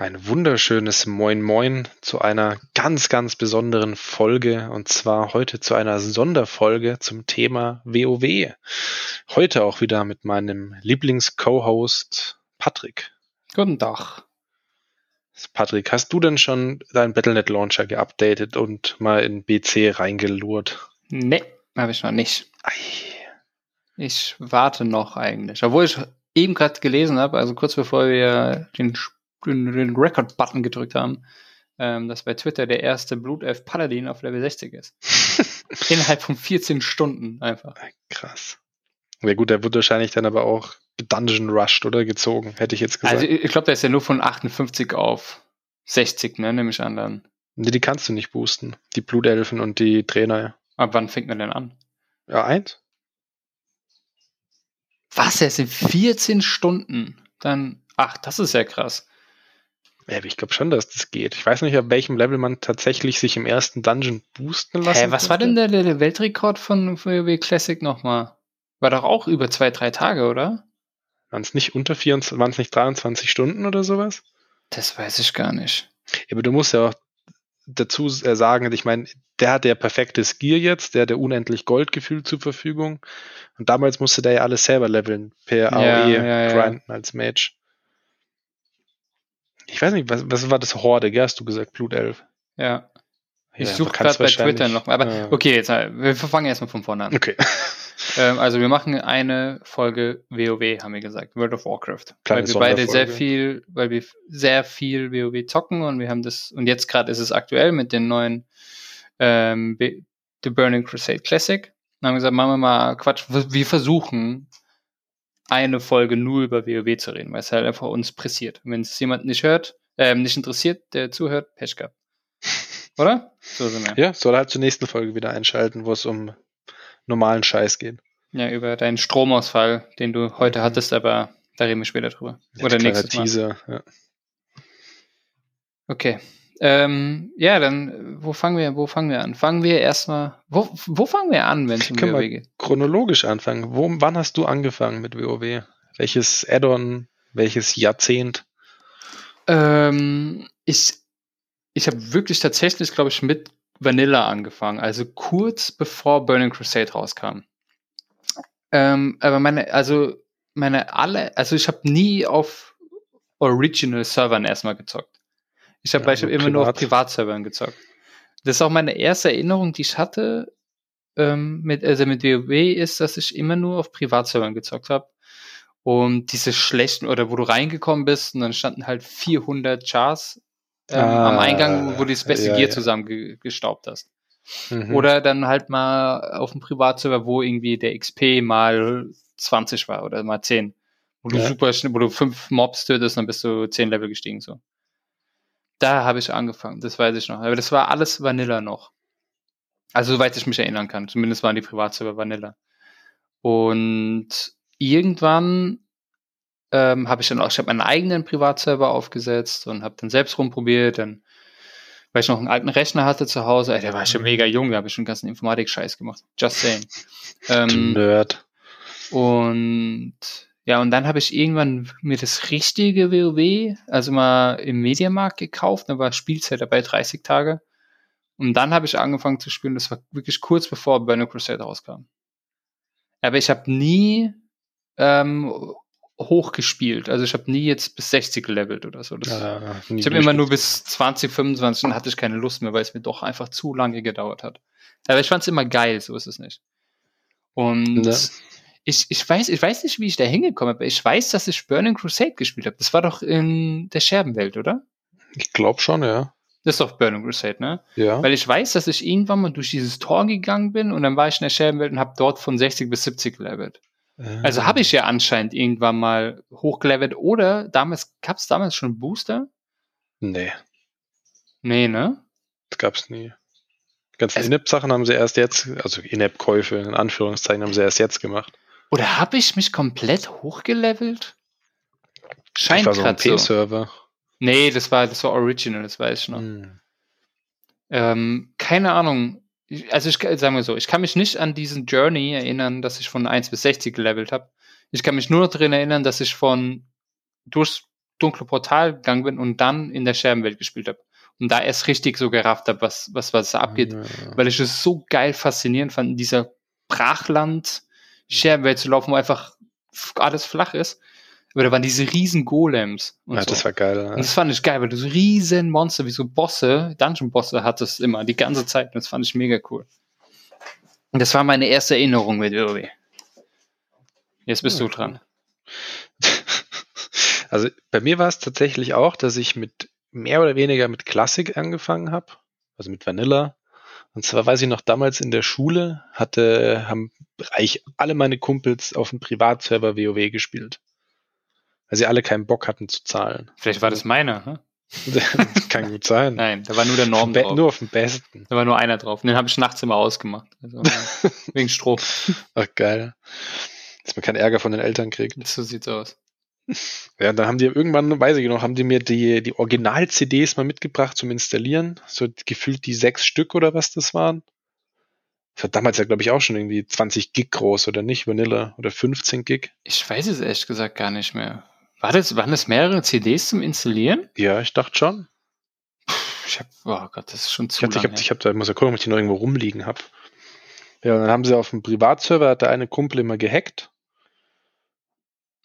Ein wunderschönes Moin Moin zu einer ganz, ganz besonderen Folge und zwar heute zu einer Sonderfolge zum Thema WoW. Heute auch wieder mit meinem Lieblings-Co-Host Patrick. Guten Tag. Patrick, hast du denn schon deinen Battlenet Launcher geupdatet und mal in BC reingelurrt? Nee, habe ich noch nicht. Ei. Ich warte noch eigentlich. Obwohl ich eben gerade gelesen habe, also kurz bevor wir den, den, den Record-Button gedrückt haben, ähm, dass bei Twitter der erste Blutelf Paladin auf Level 60 ist. Innerhalb von 14 Stunden einfach. Krass. Ja gut, der wird wahrscheinlich dann aber auch Dungeon Rushed oder gezogen, hätte ich jetzt gesagt. Also ich, glaube, der ist ja nur von 58 auf 60, ne, nehme ich an dann. nee, die kannst du nicht boosten. Die Blutelfen und die Trainer. Aber wann fängt man denn an? Ja, eins? Was, er sind 14 Stunden? Dann, ach, das ist ja krass. Ja, ich glaube schon, dass das geht. Ich weiß nicht, auf welchem Level man tatsächlich sich im ersten Dungeon boosten lassen Hä, was war denn der, der, Weltrekord von WoW Classic nochmal? War doch auch über zwei, drei Tage, oder? Waren es nicht unter 24, waren es nicht 23 Stunden oder sowas? Das weiß ich gar nicht. Ja, aber du musst ja auch dazu äh, sagen, ich meine, der hat ja perfektes Gear jetzt, der hat ja unendlich Goldgefühl zur Verfügung. Und damals musste der ja alles selber leveln, per Ja, AOE ja. grinden als Mage. Ich weiß nicht, was, was war das Horde, gell, hast du gesagt, Blutelf? Ja. Ich Ja, suche gerade bei Twitter noch. Aber Ja. okay, jetzt wir fangen erstmal von vorne an. Okay. Ähm, also wir machen eine Folge WoW, haben wir gesagt, World of Warcraft. Kleine weil wir beide sehr viel, weil wir sehr viel WoW zocken und wir haben das, und jetzt gerade ist es aktuell mit den neuen ähm, The Burning Crusade Classic. Dann haben wir gesagt, machen wir mal Quatsch, wir versuchen eine Folge nur über WoW zu reden, weil es halt einfach uns pressiert. Und Wenn es jemand nicht hört, ähm, nicht interessiert, der zuhört, Pech gehabt. Oder? So sind wir. Ja, soll halt zur nächsten Folge wieder einschalten, wo es um normalen Scheiß geht. Ja, über deinen Stromausfall, den du heute Mhm. hattest, aber da reden wir später drüber. Jetzt Oder nächstes Mal. Teaser. Ja. Okay. Ähm, ja, dann, wo fangen wir, wo fangen wir an? Fangen wir erstmal, wo, wo fangen wir an, wenn es um Können WoW geht? chronologisch anfangen. Wo, wann hast du angefangen mit WoW? Welches Add-on? Welches Jahrzehnt? Ähm, ich, ich habe wirklich tatsächlich, glaube ich, mit Vanilla angefangen, also kurz bevor Burning Crusade rauskam. Ähm, aber meine, also meine alle, also ich habe nie auf Original Servern erstmal gezockt. Ich habe Ja, nur immer nur auf privat. Privatservern gezockt. Das ist auch meine erste Erinnerung, die ich hatte ähm, mit, also mit WoW, ist, dass ich immer nur auf Privatservern gezockt habe. Und diese schlechten, oder wo du reingekommen bist und dann standen halt 400 Chars ähm, am Ah, Eingang, wo du das beste ja, Gear ja. zusammengestaubt hast. Mhm. Oder dann halt mal auf dem Privatserver, wo irgendwie der XP mal 20 war oder mal 10. Wo du Ja. super schnell, wo du fünf Mobs tötest, dann bist du 10 Level gestiegen, so. Da habe ich angefangen, das weiß ich noch. Aber das war alles Vanilla noch. Also, soweit ich mich erinnern kann. Zumindest waren die Privatserver Vanilla. Und irgendwann ähm, habe ich dann auch, ich habe meinen eigenen Privatserver aufgesetzt und habe dann selbst rumprobiert. Dann, weil ich noch einen alten Rechner hatte zu Hause, ey, der war schon mega jung, da habe ich schon ganzen Informatik-Scheiß gemacht. Just saying. Ähm, Nerd. und ja, und dann habe ich irgendwann mir das richtige WoW, also mal im Mediamarkt gekauft, da war Spielzeit dabei 30 Tage. Und dann habe ich angefangen zu spielen, das war wirklich kurz bevor Burning Crusade rauskam. Aber ich habe nie ähm, hochgespielt, also ich habe nie jetzt bis 60 gelevelt oder so. Das, Ja, nie ich habe immer nur bis 20, 25 und hatte ich keine Lust mehr, weil es mir doch einfach zu lange gedauert hat. Aber ich fand es immer geil, so ist es nicht. Und Ja. Ich, ich, weiß, ich weiß nicht, wie ich da hingekommen bin. Ich weiß, dass ich Burning Crusade gespielt habe. Das war doch in der Scherbenwelt, oder? Ich glaube schon, ja. Das ist doch Burning Crusade, ne? Ja. Weil ich weiß, dass ich irgendwann mal durch dieses Tor gegangen bin und dann war ich in der Scherbenwelt und habe dort von 60 bis 70 gelevelt. Also habe ich ja anscheinend irgendwann mal hochgelevelt oder damals, gab es damals schon Booster? Nee, Nee, ne? das gab's nie. Die ganzen Also- In-App-Sachen haben sie erst jetzt, also In-App-Käufe in Anführungszeichen, haben sie erst jetzt gemacht. Oder habe ich mich komplett hochgelevelt? Scheint war so ein grad so. P-Server. Nee, das war, das war Original, das weiß ich noch. Hm. Ähm, keine Ahnung. Also ich sagen wir so, ich kann mich nicht an diesen Journey erinnern, dass ich von 1 bis 60 gelevelt habe. Ich kann mich nur noch daran erinnern, dass ich von durchs dunkle Portal gegangen bin und dann in der Scherbenwelt gespielt habe. Und da erst richtig so gerafft habe, was, was, was da abgeht. Ja. Weil ich es so geil faszinierend fand, in dieser Brachland-Scherbenwelt zu laufen, wo einfach alles flach ist. Aber da waren diese riesen Golems. Und Ja, so. das war geil. Und Ja. das fand ich geil, weil du so riesen Monster wie so Bosse, Dungeon-Bosse hattest immer, die ganze Zeit. Und das fand ich mega cool. Und das war meine erste Erinnerung mit WoW. Jetzt bist Ja, du dran. Also bei mir war es tatsächlich auch, dass ich mit mehr oder weniger mit Klassik angefangen habe, also mit Vanilla. Und zwar weiß ich noch, damals in der Schule hatte, haben eigentlich alle meine Kumpels auf dem Privatserver WoW gespielt. Weil sie alle keinen Bock hatten zu zahlen. Vielleicht war das meiner. Hm? Kann gut sein. Nein, da war nur der Norm drauf. Nur auf dem besten. Da war nur einer drauf. Und den habe ich nachts immer ausgemacht. Also, wegen Strom. Ach geil. Dass man keinen Ärger von den Eltern kriegt. So sieht's aus. Ja, dann haben die irgendwann, weiß ich noch, haben die mir die, die Original-CDs mal mitgebracht zum Installieren. So gefühlt die sechs Stück oder was das waren. Das war damals ja, glaube ich, auch schon irgendwie 20 Gig groß, oder nicht? Vanilla oder 15 Gig. Ich weiß es ehrlich gesagt gar nicht mehr. War das, waren das mehrere CDs zum Installieren? Ja, ich dachte schon. Ich hab, oh Gott, das ist schon Ich, zu ich, lange. hab, ich, hab, da muss ja gucken, ob ich die noch irgendwo rumliegen habe. Ja, und dann haben sie auf dem Privatserver, hat der eine Kumpel immer gehackt.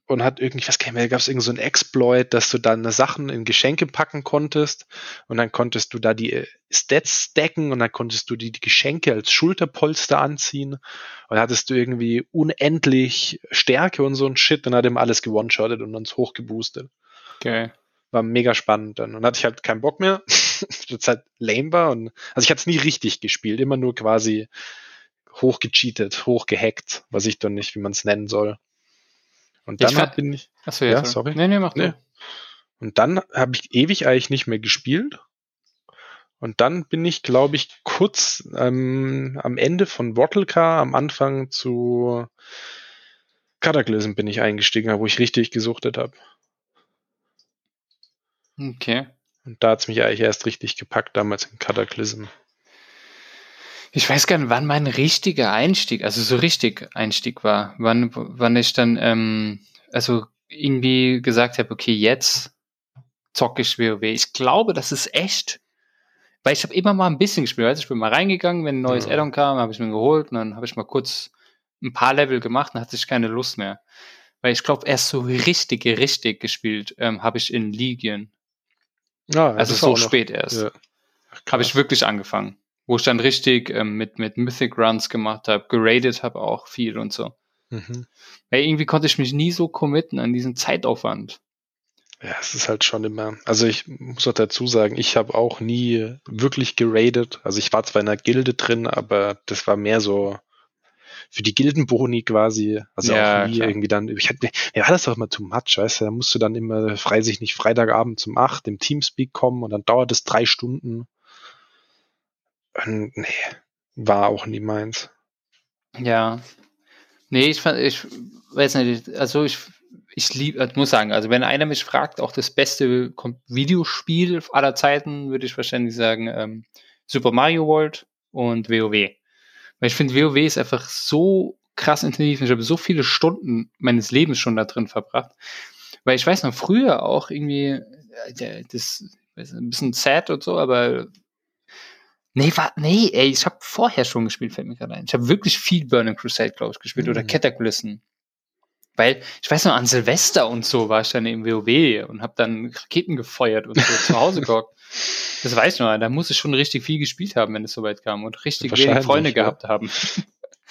Und hat irgendwie, ich weiß gar nicht mehr, gab es irgend so ein Exploit, dass du dann Sachen in Geschenke packen konntest. Und dann konntest du da die äh, Stats stacken und dann konntest du die, die Geschenke als Schulterpolster anziehen. Und dann hattest du irgendwie unendlich Stärke und so ein Shit. Dann hat ihm alles gewone-shottet und uns hochgeboostet Geil. war mega spannend dann. Und dann hatte ich halt keinen Bock mehr, weil es halt lame war. Und, also ich hatte es nie richtig gespielt, immer nur quasi hochgecheatet, hochgehackt, was ich dann nicht, wie man es nennen soll. Und Ich dann hab- bin ich, Achso, Ja, ja, sorry. Nee, nee, mach Nee. du. und dann habe ich ewig eigentlich nicht mehr gespielt. Und dann bin ich, glaube ich, kurz ähm, am Ende von Wattlecar, am Anfang zu Cataclysm bin ich eingestiegen, wo ich richtig gesuchtet habe. Okay. Und da hat's mich eigentlich erst richtig gepackt, damals in Cataclysm. Ich weiß gar nicht, wann mein richtiger Einstieg, also so richtig Einstieg war. Wann, wann ich dann, ähm, also irgendwie gesagt habe, okay, jetzt zocke ich WoW. Ich glaube, das ist echt, weil ich habe immer mal ein bisschen gespielt. Also ich bin mal reingegangen, wenn ein neues Ja. Addon kam, habe ich mir geholt und dann habe ich mal kurz ein paar Level gemacht und hatte ich keine Lust mehr. Weil ich glaube, erst so richtig, richtig gespielt ähm, habe ich in Legion. Ja, Also das so spät erst. Ja. Habe ich wirklich angefangen. Wo ich dann richtig ähm, mit, mit Mythic Runs gemacht habe, geradet habe auch viel und so. Mhm. Weil irgendwie konnte ich mich nie so committen an diesen Zeitaufwand. Ja, es ist halt schon immer. Also ich muss auch dazu sagen, ich habe auch nie wirklich geradet. Also ich war zwar in einer Gilde drin, aber das war mehr so für die Gildenboni quasi. Also Ja, auch nie klar. irgendwie dann. Ich hatte, mir war das doch immer too much, weißt du? Da musst du dann immer frei sich nicht Freitagabend zum 8 im Teamspeak kommen und dann dauert es drei Stunden. Und, nee, war auch nie meins. Ja. Nee, ich fand, ich weiß nicht, also ich, ich lieb, ich muss sagen, also wenn einer mich fragt, auch das beste Videospiel aller Zeiten, würde ich wahrscheinlich sagen, ähm, Super Mario World und WoW. Weil ich finde, WoW ist einfach so krass intensiv. Ich habe so viele Stunden meines Lebens schon da drin verbracht. Weil ich weiß noch, früher auch irgendwie, äh, das ist ein bisschen sad und so, aber Nee, war, nee, ey, ich habe vorher schon gespielt, fällt mir gerade ein. Ich habe wirklich viel Burning Crusade, glaube ich, gespielt oder Mhm. Cataclysm. Weil, ich weiß noch, an Silvester und so war ich dann im WoW und habe dann Raketen gefeuert und so zu Hause gehockt. Das weiß ich noch, da muss ich schon richtig viel gespielt haben, wenn es soweit kam und richtig wenig Freunde ja. gehabt haben.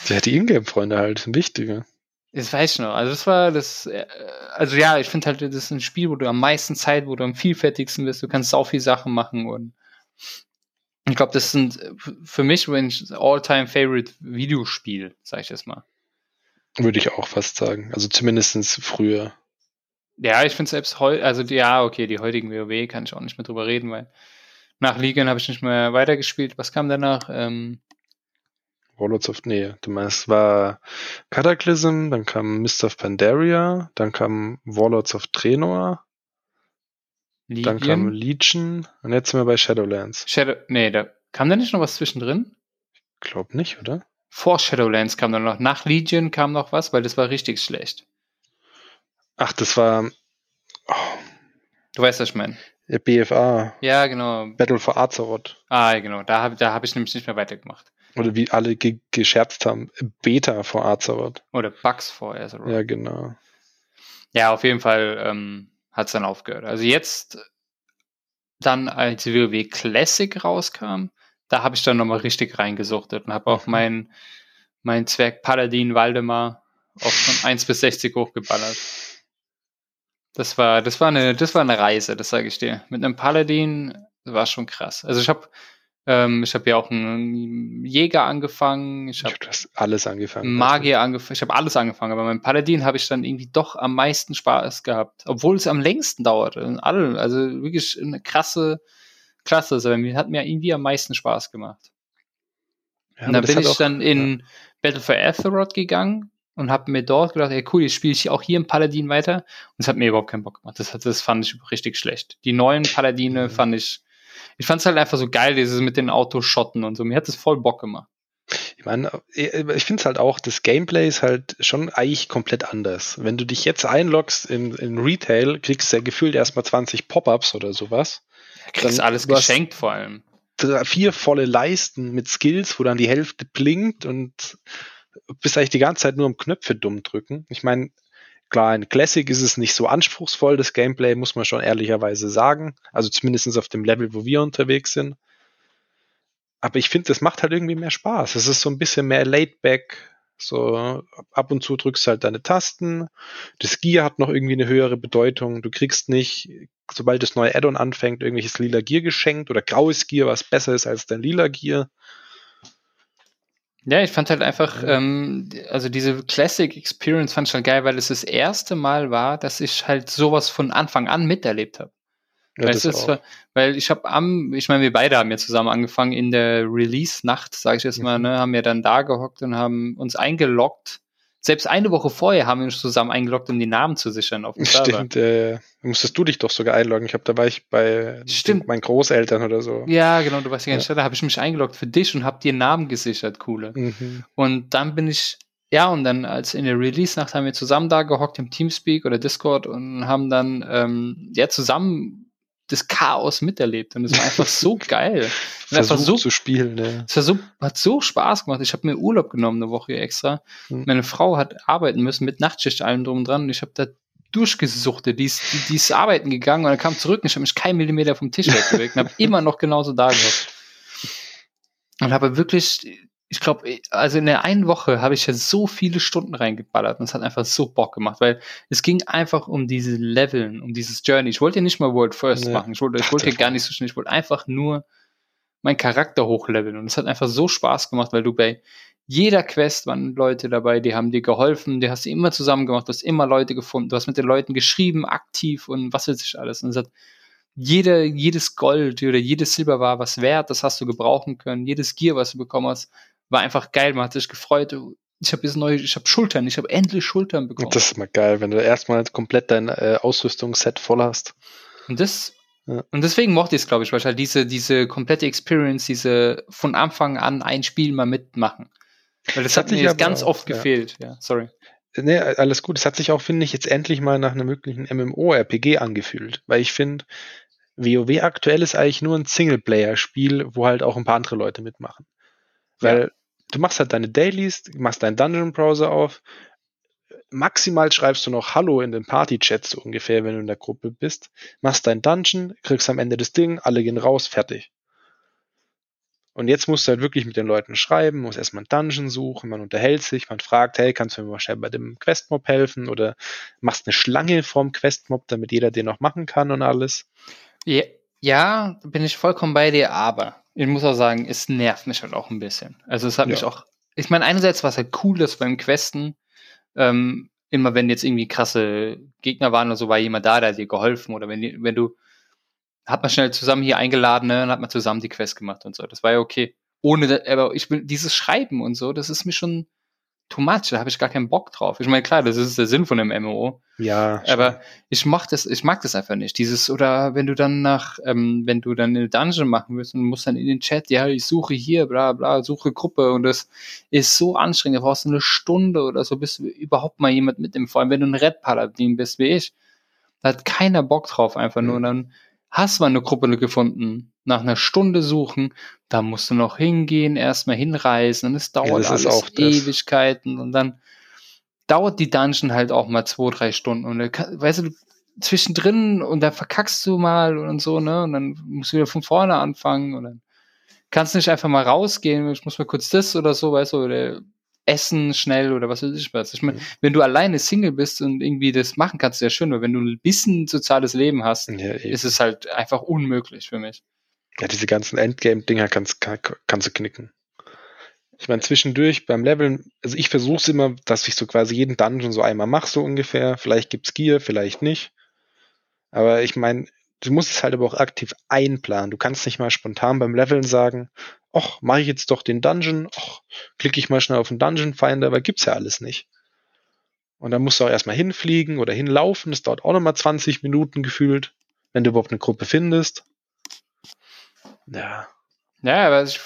Ja, die Ingame-Freunde halt sind wichtiger. Das weiß ich noch. Also das war das, äh, also ja, ich finde halt, das ist ein Spiel, wo du am meisten Zeit, wo du am vielfältigsten bist, du kannst sau viel Sachen machen und ich glaube, das sind äh, für mich wenn ich all-time favorite Videospiel, sag ich jetzt mal. Würde ich auch fast sagen. Also zumindestens früher. Ja, ich finde selbst heute, also ja, okay, die heutigen WoW kann ich auch nicht mehr drüber reden, weil nach Legion habe ich nicht mehr weitergespielt. Was kam danach? Ähm, Warlords of, nee, du meinst, war Cataclysm, dann kam Mist of Pandaria, dann kam Warlords of Draenor, dann kam Legion? Legion und jetzt sind wir bei Shadowlands. Shadow, nee, da kam da nicht noch was zwischendrin? Glaub nicht, oder? Vor Shadowlands kam dann noch, nach Legion kam noch was, weil das war richtig schlecht. Ach, das war, oh, Du weißt, was ich meine. Ja, BFA, Ja, genau. Battle for Azeroth. Ah, genau. Da habe da hab ich nämlich nicht mehr weitergemacht. Oder wie alle ge gescherzt haben, Beta for Azeroth. Oder Bugs vor Azeroth. Ja, genau. Ja, auf jeden Fall ähm, hat es dann aufgehört. Also jetzt dann, als WoW Classic rauskam, da habe ich dann nochmal richtig reingesuchtet und habe auch Mhm. meinen mein Zwerg Paladin Waldemar auch von 1 bis 60 hochgeballert. Das war, das war eine, das war eine Reise, das sage ich dir. Mit einem Paladin war schon krass. Also ich habe ähm, ich habe ja auch einen Jäger angefangen, ich habe das alles angefangen. Magier angefangen, ich habe alles angefangen, aber beim Paladin habe ich dann irgendwie doch am meisten Spaß gehabt, obwohl es am längsten dauerte. Alle, also wirklich eine krasse Klasse. Also mir hat mir irgendwie am meisten Spaß gemacht. Ja, und dann bin ich auch- dann in Battle for Azeroth gegangen und habe mir dort gedacht, ey cool, jetzt spiele ich auch hier im Paladin weiter. Und es hat mir überhaupt keinen Bock gemacht. Das, das fand ich richtig schlecht. Die neuen Paladine Mhm. fand ich, ich fand es halt einfach so geil, dieses mit den Autoschotten und so. Mir hat es voll Bock gemacht. Ich meine, ich finde es halt auch, das Gameplay ist halt schon eigentlich komplett anders. Wenn du dich jetzt einloggst in, in Retail, kriegst du ja gefühlt erstmal 20 Pop-Ups oder sowas. Kriegst Dann- alles geschenkt vor allem. Drei- Vier volle Leisten mit Skills, wo dann die Hälfte blinkt und bist eigentlich die ganze Zeit nur am Knöpfe dumm drücken. Ich meine, klar, in Classic ist es nicht so anspruchsvoll, das Gameplay, muss man schon ehrlicherweise sagen. Also zumindest auf dem Level, wo wir unterwegs sind. Aber ich finde, das macht halt irgendwie mehr Spaß. Es ist so ein bisschen mehr laid back. So ab und zu drückst du halt deine Tasten. Das Gear hat noch irgendwie eine höhere Bedeutung. Du kriegst nicht, sobald das neue Add-on anfängt, irgendwelches lila Gear geschenkt oder graues Gear, was besser ist als dein lila Gear. Ja, ich fand halt einfach, ähm, also diese Classic Experience fand ich halt geil, weil es das erste Mal war, dass ich halt sowas von Anfang an miterlebt habe. Ja, weißt du, weil ich habe am, ich meine, wir beide haben ja zusammen angefangen in der Release-Nacht, sage ich jetzt mal, Mhm. ne, haben wir dann da gehockt und haben uns eingeloggt. Selbst eine Woche vorher haben wir uns zusammen eingeloggt, um die Namen zu sichern auf dem Server. Stimmt, äh, musstest du dich doch sogar einloggen. Ich glaube, da war ich bei Stimmt. meinen Großeltern oder so. Ja, genau, du weißt ja Ja. da habe ich mich eingeloggt für dich und habe dir Namen gesichert, coole. Mhm. Und dann bin ich, ja, und dann als in der Release-Nacht haben wir zusammen da gehockt im Teamspeak oder Discord und haben dann ähm, ja zusammen das Chaos miterlebt. Und es war einfach so geil. Versucht so, zu spielen, ne? es war so, hat so Spaß gemacht. Ich habe mir Urlaub genommen, eine Woche extra. Mhm. Meine Frau hat arbeiten müssen mit Nachtschicht allem drum und dran und ich habe da durchgesuchtet. Die ist, die, die ist arbeiten gegangen und dann kam zurück und ich habe mich keinen Millimeter vom Tisch wegbewegt und habe immer noch genauso da gehockt. Und habe wirklich, ich glaube, also in der einen Woche habe ich ja so viele Stunden reingeballert und es hat einfach so Bock gemacht, weil es ging einfach um diese Leveln, um dieses Journey. Ich wollte ja nicht mal World First Nee. machen. Ich wollte, ich wollte gar nicht so schnell. Ich wollte einfach nur meinen Charakter hochleveln und es hat einfach so Spaß gemacht, weil du bei jeder Quest waren Leute dabei, die haben dir geholfen, die hast du immer zusammen gemacht, du hast immer Leute gefunden, du hast mit den Leuten geschrieben, aktiv und was weiß ich alles. Und es hat jede, jedes Gold oder jedes Silber war was wert, das hast du gebrauchen können. Jedes Gear, was du bekommen hast, war einfach geil. Man hat sich gefreut. Ich habe jetzt neue, ich habe Schultern, ich habe endlich Schultern bekommen. Das ist mal geil, wenn du erstmal komplett dein äh, Ausrüstungsset voll hast. Und das, Ja. und deswegen mochte ich es, glaube ich, weil ich halt diese, diese komplette Experience, diese von Anfang an ein Spiel mal mitmachen. Weil das, Das hat mir sich jetzt ganz auch, oft ja. gefehlt. Ja, sorry. Nee, alles gut. Es hat sich auch, finde ich, jetzt endlich mal nach einem möglichen MMO-RPG angefühlt. Weil ich finde, WoW aktuell ist eigentlich nur ein Singleplayer-Spiel, wo halt auch ein paar andere Leute mitmachen. Weil du machst halt deine Dailies, machst deinen Dungeon-Browser auf. Maximal schreibst du noch Hallo in den Party-Chat so ungefähr, wenn du in der Gruppe bist. Machst dein Dungeon, kriegst am Ende das Ding, alle gehen raus, fertig. Und jetzt musst du halt wirklich mit den Leuten schreiben, musst erstmal ein Dungeon suchen, man unterhält sich, man fragt, hey, kannst du mir schnell bei dem Questmob helfen? Oder machst eine Schlange vorm Questmob, damit jeder den noch machen kann und alles. Ja, ja, bin ich vollkommen bei dir, aber ich muss auch sagen, es nervt mich halt auch ein bisschen. Also es hat mich Ja. auch, ich meine, einerseits war es halt cool, dass beim Questen ähm, immer wenn jetzt irgendwie krasse Gegner waren oder so, war jemand da, der hat dir geholfen oder wenn, die- wenn du, hat man schnell zusammen hier eingeladen, ne, und hat man zusammen die Quest gemacht und so. Das war ja okay. Ohne, aber ich will, dieses Schreiben und so, das ist mir schon too much, da habe ich gar keinen Bock drauf. Ich meine, klar, das ist der Sinn von einem MMO, Ja, aber ich mag das, ich mag das einfach nicht. Dieses, oder wenn du dann nach, ähm, wenn du dann eine Dungeon machen willst und musst dann in den Chat, ja, ich suche hier, bla bla, suche Gruppe und das ist so anstrengend, da brauchst du eine Stunde oder so, bis überhaupt mal jemand mitnimmt. Vor allem, wenn du ein Red Paladin bist, wie ich. Da hat keiner Bock drauf einfach nur. Und Mhm. dann hast du mal eine Gruppe gefunden. Nach einer Stunde suchen, da musst du noch hingehen, erstmal hinreisen und es dauert ist alles das. Ewigkeiten und dann dauert die Dungeon halt auch mal zwei, drei Stunden und dann kann, weißt du, zwischendrin und dann verkackst du mal und so, ne, und dann musst du wieder von vorne anfangen und dann kannst du nicht einfach mal rausgehen, ich muss mal kurz das oder so, weißt du, oder essen schnell oder was weiß ich was. Ich meine, wenn du alleine Single bist und irgendwie das machen kannst, ist ja schön, aber wenn du ein bisschen soziales Leben hast, Ja, ist es halt einfach unmöglich für mich. Ja diese ganzen Endgame-Dinger kannst, kann, kannst du knicken. Ich meine, zwischendurch beim Leveln, also ich versuche es immer, dass ich so quasi jeden Dungeon so einmal mache, so ungefähr. Vielleicht gibt's Gear, vielleicht nicht. Aber ich meine, du musst es halt aber auch aktiv einplanen. Du kannst nicht mal spontan beim Leveln sagen, ach, mache ich jetzt doch den Dungeon, ach, klicke ich mal schnell auf den Dungeon Finder, aber gibt's ja alles nicht. Und dann musst du auch erstmal hinfliegen oder hinlaufen. Das dauert auch nochmal 20 Minuten gefühlt, wenn du überhaupt eine Gruppe findest. Ja. Ja, aber ich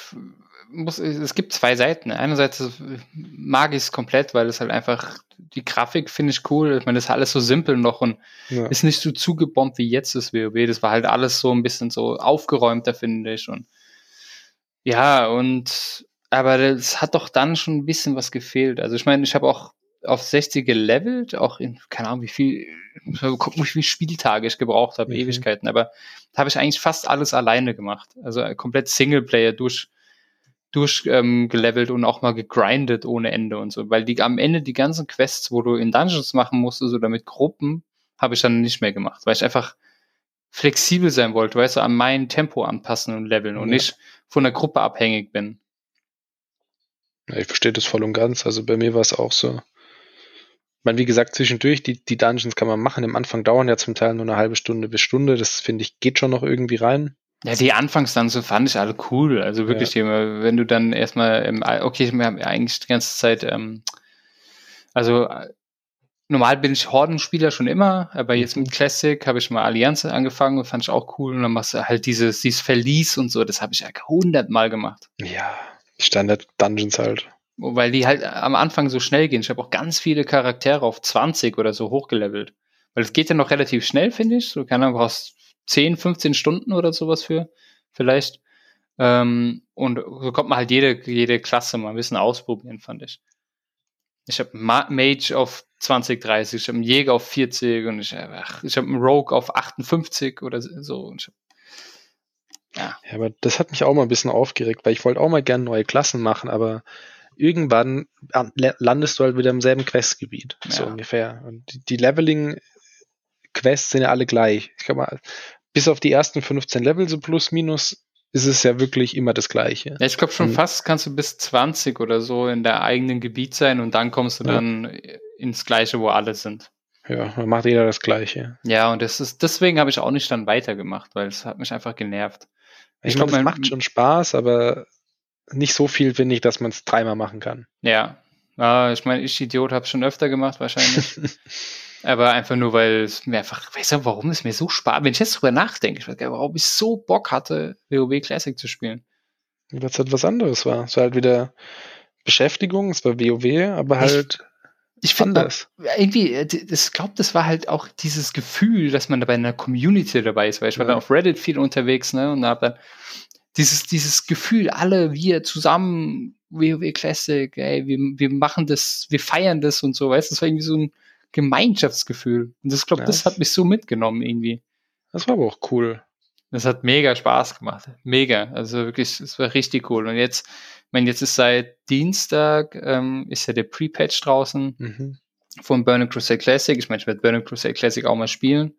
muss, es gibt zwei Seiten. Einerseits mag ich es komplett, weil es halt einfach, die Grafik finde ich cool. Ich meine, das ist alles so simpel noch und ja. ist nicht so zugebombt wie jetzt das WoW. Das war halt alles so ein bisschen so aufgeräumter, finde ich. Und ja, und aber das hat doch dann schon ein bisschen was gefehlt. Also ich meine, ich habe auch auf 60 gelevelt, auch in, keine Ahnung, wie viel, gucken, wie viele Spieltage ich gebraucht habe, Mhm. Ewigkeiten, aber da habe ich eigentlich fast alles alleine gemacht. Also komplett Singleplayer durch, durch ähm, gelevelt und auch mal gegrindet ohne Ende und so. Weil die am Ende die ganzen Quests, wo du in Dungeons machen musstest oder mit Gruppen, habe ich dann nicht mehr gemacht, weil ich einfach flexibel sein wollte, weißt du, an mein Tempo anpassen und leveln und Ja. nicht von der Gruppe abhängig bin. Ja, ich verstehe das voll und ganz. Also bei mir war es auch so. Ich meine, wie gesagt, zwischendurch, die, die Dungeons kann man machen. Am Anfang dauern ja zum Teil nur eine halbe Stunde bis Stunde. Das finde ich, geht schon noch irgendwie rein. Ja, die Anfangsdanzen fand ich alle cool. Also wirklich, die, wenn du dann erstmal, okay, wir haben ja eigentlich die ganze Zeit, ähm, also äh, normal bin ich Hordenspieler schon immer, aber jetzt mit Classic habe ich mal Allianz angefangen und fand ich auch cool. Und dann machst du halt dieses, dieses Verlies und so, das habe ich ja hundertmal gemacht. Ja, Standard-Dungeons halt. Weil die halt am Anfang so schnell gehen. Ich habe auch ganz viele Charaktere auf 20 oder so hochgelevelt. Weil es geht ja noch relativ schnell, finde ich. So, keine Ahnung, brauchst 10, 15 Stunden oder sowas für, vielleicht. Ähm, und so kommt man halt jede, jede Klasse mal ein bisschen ausprobieren, fand ich. Ich habe Mage auf 20, 30, ich habe einen Jäger auf 40 und ich, ich habe einen Rogue auf 58 oder so. Hab, ja. ja, aber das hat mich auch mal ein bisschen aufgeregt, weil ich wollte auch mal gerne neue Klassen machen, aber irgendwann landest du halt wieder im selben Questgebiet, ja. so ungefähr. Und die, die Leveling-Quests sind ja alle gleich. Ich glaube mal, bis auf die ersten 15 Level, so plus minus, ist es ja wirklich immer das Gleiche. Ja, ich glaube schon und, fast kannst du bis 20 oder so in der eigenen Gebiet sein und dann kommst du ja. dann ins Gleiche, wo alle sind. Ja, dann macht jeder das Gleiche. Ja, und das ist, deswegen habe ich auch nicht dann weitergemacht, weil es hat mich einfach genervt. Ich, ich glaube, es macht schon Spaß, aber nicht so viel, finde ich, dass man es dreimal machen kann. Ja. ja ich meine, ich Idiot habe es schon öfter gemacht, wahrscheinlich. aber einfach nur, weil es mir einfach, weißt du, warum es mir so Spaß, wenn ich jetzt drüber nachdenke, ich weiß gar nicht, warum ich so Bock hatte, WoW Classic zu spielen. Weil es halt was anderes war. Es war halt wieder Beschäftigung, es war WoW, aber halt. Ich, ich finde irgendwie, ich glaube, das war halt auch dieses Gefühl, dass man da bei einer Community dabei ist, weil ich war ja. dann auf Reddit viel unterwegs, ne, und habe dann dieses, dieses Gefühl, alle wir zusammen, WoW Classic, ey, wir, wir machen das, wir feiern das und so, weißt du, das war irgendwie so ein Gemeinschaftsgefühl. Und das, glaube ja, das hat mich so mitgenommen irgendwie. Das war aber auch cool. Das hat mega Spaß gemacht. Mega. Also wirklich, es war richtig cool. Und jetzt, ich meine, jetzt ist seit Dienstag, ähm, ist ja der Pre-Patch draußen mhm. von Burning Crusade Classic. Ich meine, ich werde Burning Crusade Classic auch mal spielen.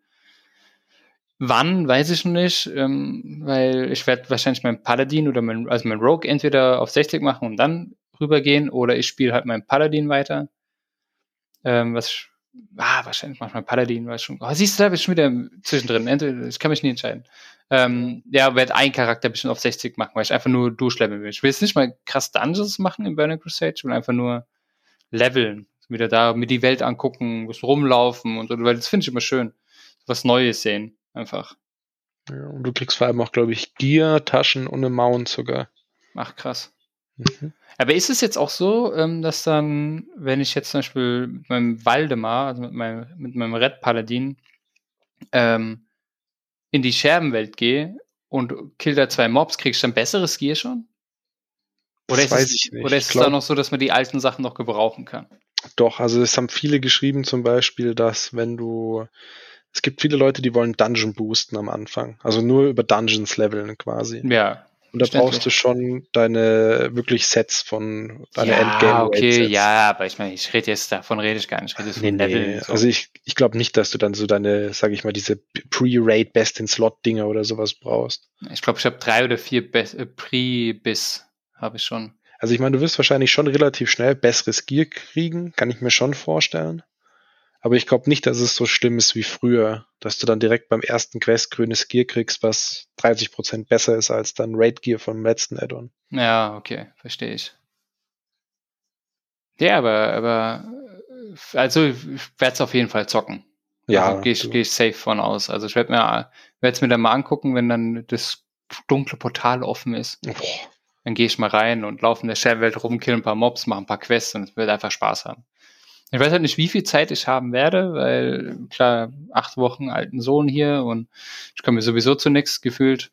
Wann, weiß ich noch nicht, ähm, weil ich werde wahrscheinlich meinen Paladin oder mein, also mein Rogue entweder auf 60 machen und dann rübergehen oder ich spiele halt meinen Paladin weiter. Ähm, was ich, ah, wahrscheinlich manchmal Paladin, weiß schon. Oh, siehst du, da bin ich schon wieder zwischendrin. Entweder, ich kann mich nie entscheiden. Ähm, ja, werde einen Charakter ein bisschen auf 60 machen, weil ich einfach nur durchleveln will. Ich will jetzt nicht mal krass Dungeons machen in Burning Crusade, ich will einfach nur leveln. Wieder da, mir die Welt angucken, bisschen rumlaufen und, und weil das finde ich immer schön. Was Neues sehen. Einfach. Ja, und du kriegst vor allem auch, glaube ich, Gear, Taschen und eine Mount sogar. Ach, krass. Mhm. Aber ist es jetzt auch so, ähm, dass dann, wenn ich jetzt zum Beispiel mit meinem Waldemar, also mit meinem, mit meinem Red Paladin, ähm, in die Scherbenwelt gehe und kill da zwei Mobs, kriegst du dann besseres Gear schon? Oder Das ist weiß es, ich nicht. Oder ist es glaub- da noch so, dass man die alten Sachen noch gebrauchen kann? Doch, also es haben viele geschrieben zum Beispiel, dass wenn du, es gibt viele Leute, die wollen Dungeon boosten am Anfang, also nur über Dungeons leveln quasi. Ja. Und da brauchst du schon deine wirklich Sets von deine ja, Endgame okay, Sets. ja, aber ich meine, ich rede jetzt davon, rede ich gar nicht. Ich rede jetzt Nee, von Leveln. nee. so. Also ich, ich glaube nicht, dass du dann so deine, sag ich mal, diese Pre-Raid Best in Slot Dinger oder sowas brauchst. ich glaube, ich habe drei oder vier Be äh, Pre-Bis, habe ich schon. Also ich meine, du wirst wahrscheinlich schon relativ schnell besseres Gear kriegen, kann ich mir schon vorstellen. Aber ich glaube nicht, dass es so schlimm ist wie früher, dass du dann direkt beim ersten Quest grünes Gear kriegst, was 30% besser ist als dann Raid Gear vom letzten Add-on. Ja, okay, verstehe ich. Ja, aber, aber also ich werde es auf jeden Fall zocken. Ja, also, gehe ich, geh ich safe von aus. Also ich werde mir werde es mir dann mal angucken, wenn dann das dunkle Portal offen ist. Boah, Dann gehe ich mal rein und laufe in der Scherbenwelt rum, kill ein paar Mobs, mache ein paar Quests und es wird einfach Spaß haben. Ich weiß halt nicht, wie viel Zeit ich haben werde, weil klar, acht Wochen alten Sohn hier und ich komme mir sowieso zu nichts gefühlt.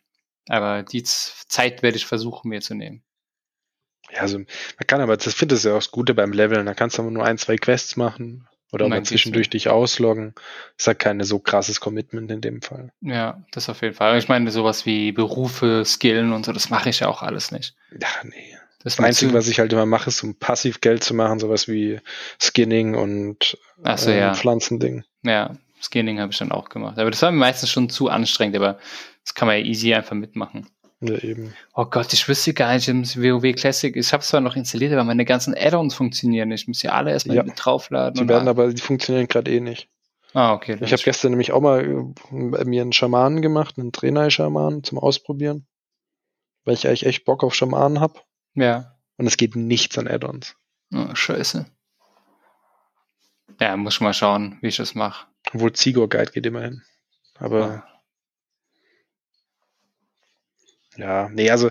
Aber die Zeit werde ich versuchen, mir zu nehmen. Ja, also man kann aber, das finde ich ja auch das Gute beim Leveln, da kannst du aber nur ein, zwei Quests machen oder mal zwischendurch dich ausloggen. Ist halt keine so krasses Commitment in dem Fall. Ja, das auf jeden Fall. Ich meine, sowas wie Berufe, Skillen und so, das mache ich ja auch alles nicht. Ja, nee. Das, Das Einzige, was ich halt immer mache, ist, um passiv Geld zu machen, sowas wie Skinning und Ach so, ähm, ja. Pflanzending. Ja, Skinning habe ich dann auch gemacht. Aber das war mir meistens schon zu anstrengend, aber das kann man ja easy einfach mitmachen. Ja, eben. Oh Gott, ich wüsste gar nicht im WoW Classic. Ich habe es zwar noch installiert, aber meine ganzen Add-ons funktionieren nicht. Ich muss ja alle erstmal Ja. mit draufladen. Die werden aber, die funktionieren gerade eh nicht. ah, okay. Ich habe gestern nämlich auch mal äh, mir einen Schamanen gemacht, einen Trainer-Schamanen zum Ausprobieren. Weil ich eigentlich echt Bock auf Schamanen habe. Ja. Und es geht nichts an Add-ons. Oh, scheiße. Ja, muss ich mal schauen, wie ich das mache. Obwohl Zigor Guide geht immerhin. Aber ja, nee, also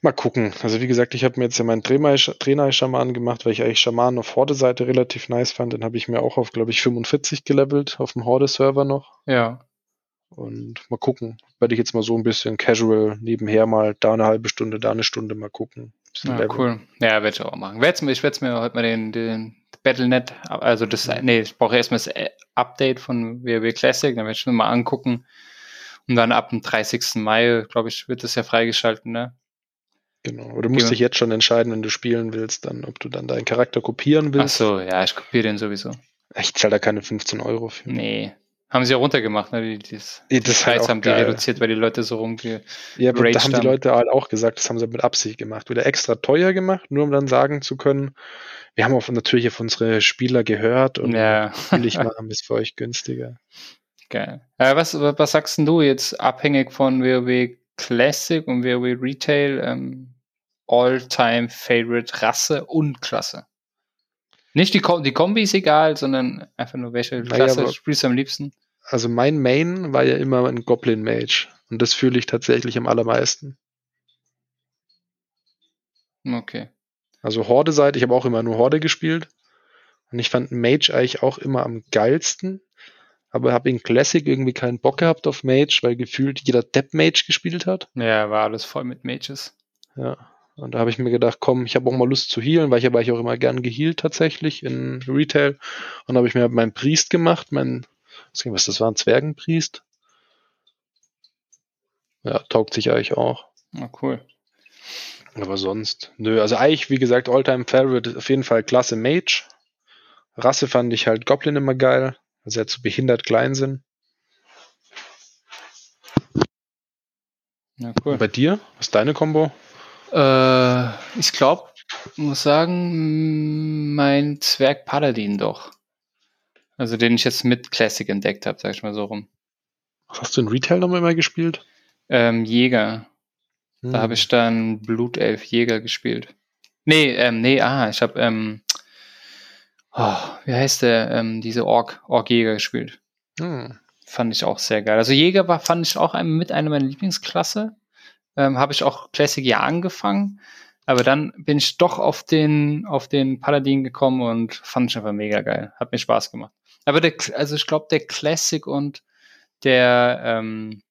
mal gucken. Also wie gesagt, ich habe mir jetzt ja meinen Trainer-Schamanen gemacht, weil ich eigentlich Schamanen auf Horde-Seite relativ nice fand. Den habe ich mir auch auf, glaube ich, 45 gelevelt, auf dem Horde-Server noch. Ja. Und mal gucken. Werde ich jetzt mal so ein bisschen casual nebenher mal da eine halbe Stunde, da eine Stunde mal gucken. Ja, leveln. cool. Ja, werde ich auch machen. Werd's ich werde mir heute mal den, den Battlenet, also das, nee, ich brauche erstmal das äh, Update von WoW Classic, dann werde ich mir mal angucken. Und dann ab dem 30. Mai, glaube ich, wird das ja freigeschalten, ne? Genau. Oder du musst Ja. dich jetzt schon entscheiden, wenn du spielen willst, dann, ob du dann deinen Charakter kopieren Ach willst. so, ja, ich kopiere den sowieso. Ich zahle da keine 15 Euro für. Nee. Haben sie ja runtergemacht, ne? Die, die, die Preis auch haben die geil. reduziert, weil die Leute so rumge... Ja, aber da haben die. Leute halt auch gesagt, das haben sie mit Absicht gemacht. Wieder extra teuer gemacht, nur um dann sagen zu können, wir haben auch natürlich auf unsere Spieler gehört und Ja, natürlich machen wir es für euch günstiger. geil. Äh, was, was sagst denn du jetzt, abhängig von WoW Classic und WoW Retail, ähm, All-Time Favorite Rasse und Klasse? Nicht die, Kom die Kombi ist egal, sondern einfach nur welche Naja, Klasse aber- spielst du am liebsten? Also mein Main war ja immer ein Goblin Mage und das fühle ich tatsächlich am allermeisten. Okay. Also Horde-Seite, ich habe auch immer nur Horde gespielt und ich fand Mage eigentlich auch immer am geilsten, aber habe in Classic irgendwie keinen Bock gehabt auf Mage, weil gefühlt jeder Depp Mage gespielt hat. Ja, war alles voll mit Mages. Ja. Und da habe ich mir gedacht, komm, ich habe auch mal Lust zu healen, weil ich habe eigentlich auch immer gern gehealt tatsächlich in Retail. Und habe ich mir meinen Priest gemacht, mein, was das war, ein Zwergenpriest. Ja, taugt sich eigentlich auch. Na cool. Aber sonst, nö, also eigentlich, wie gesagt, Alltime Favorite ist auf jeden Fall klasse Mage. Rasse fand ich halt Goblin immer geil, weil sie halt so behindert klein sind. Ja, cool. Und bei dir? Was ist deine Combo? Äh, ich glaube, muss sagen, mein Zwerg Paladin doch. Also den ich jetzt mit Classic entdeckt habe, sag ich mal so rum. Was hast du in Retail nochmal immer gespielt? Ähm, Jäger. Hm. Da habe ich dann Blutelf Jäger gespielt. Nee, ähm, nee, ah, ich habe, ähm, oh, wie heißt der, ähm, diese Ork, Ork-Jäger gespielt. Hm. Fand ich auch sehr geil. Also Jäger war, fand ich auch ein, mit einer meiner Lieblingsklasse. Ähm, habe ich auch Classic ja angefangen. Aber dann bin ich doch auf den, auf den Paladin gekommen und fand ich einfach mega geil. Hat mir Spaß gemacht. Aber der, also ich glaube, der Classic und der ähm,